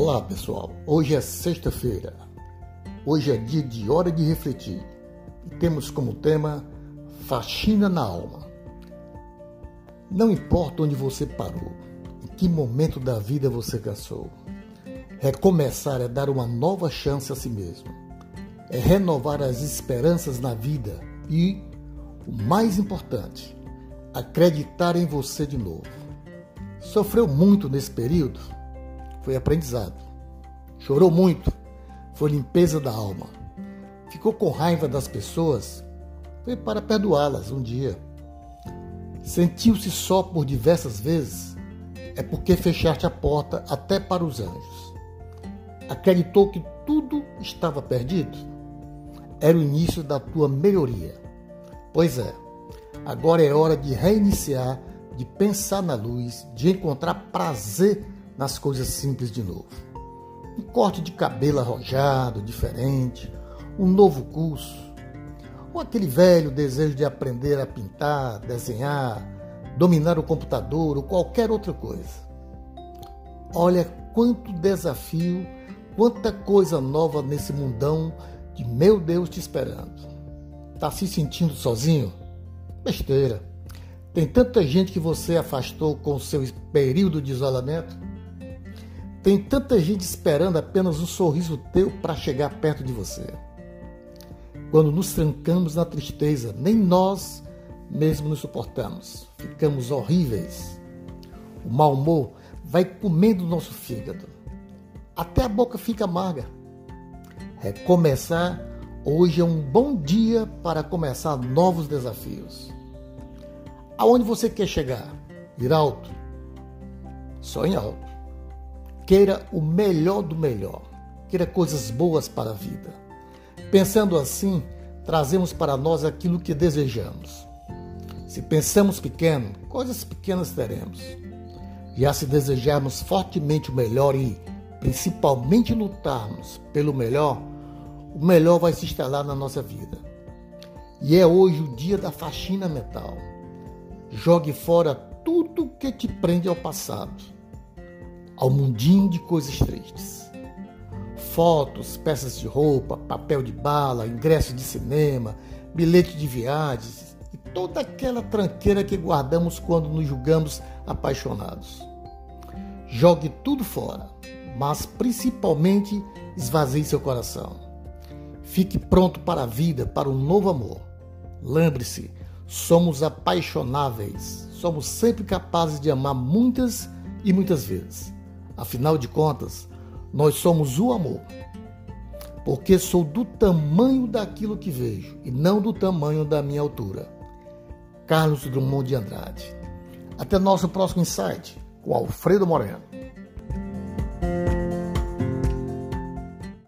Olá pessoal, hoje é sexta-feira, hoje é dia de hora de refletir e temos como tema Faxina na Alma. Não importa onde você parou, em que momento da vida você cansou, recomeçar é dar uma nova chance a si mesmo, é renovar as esperanças na vida e, o mais importante, acreditar em você de novo. Sofreu muito nesse período? Foi aprendizado. Chorou muito? Foi limpeza da alma. Ficou com raiva das pessoas? Foi para perdoá-las um dia. Sentiu-se só por diversas vezes? É porque fechaste a porta até para os anjos. Acreditou que tudo estava perdido? Era o início da tua melhoria. Pois é, agora é hora de reiniciar de pensar na luz, de encontrar prazer nas coisas simples de novo. Um corte de cabelo arrojado, diferente, um novo curso, ou aquele velho desejo de aprender a pintar, desenhar, dominar o computador ou qualquer outra coisa. Olha quanto desafio, quanta coisa nova nesse mundão de meu Deus te esperando. Tá se sentindo sozinho? Besteira. Tem tanta gente que você afastou com seu período de isolamento. Tem tanta gente esperando apenas um sorriso teu para chegar perto de você. Quando nos trancamos na tristeza, nem nós mesmo nos suportamos. Ficamos horríveis. O mau humor vai comendo o nosso fígado. Até a boca fica amarga. Recomeçar hoje é um bom dia para começar novos desafios. Aonde você quer chegar? Ir alto? Sonhe alto. Queira o melhor do melhor. Queira coisas boas para a vida. Pensando assim, trazemos para nós aquilo que desejamos. Se pensamos pequeno, coisas pequenas teremos. Já se desejarmos fortemente o melhor e, principalmente, lutarmos pelo melhor, o melhor vai se instalar na nossa vida. E é hoje o dia da faxina mental. Jogue fora tudo que te prende ao passado, ao mundinho de coisas tristes. Fotos, peças de roupa, papel de bala, ingresso de cinema, bilhete de viagens e toda aquela tranqueira que guardamos quando nos julgamos apaixonados. Jogue tudo fora, mas principalmente esvazie seu coração. Fique pronto para a vida, para um novo amor. Lembre-se, somos apaixonáveis, somos sempre capazes de amar muitas e muitas vezes. Afinal de contas, nós somos o amor. Porque sou do tamanho daquilo que vejo e não do tamanho da minha altura. Carlos Drummond de Andrade. Até nosso próximo insight com Alfredo Moreno.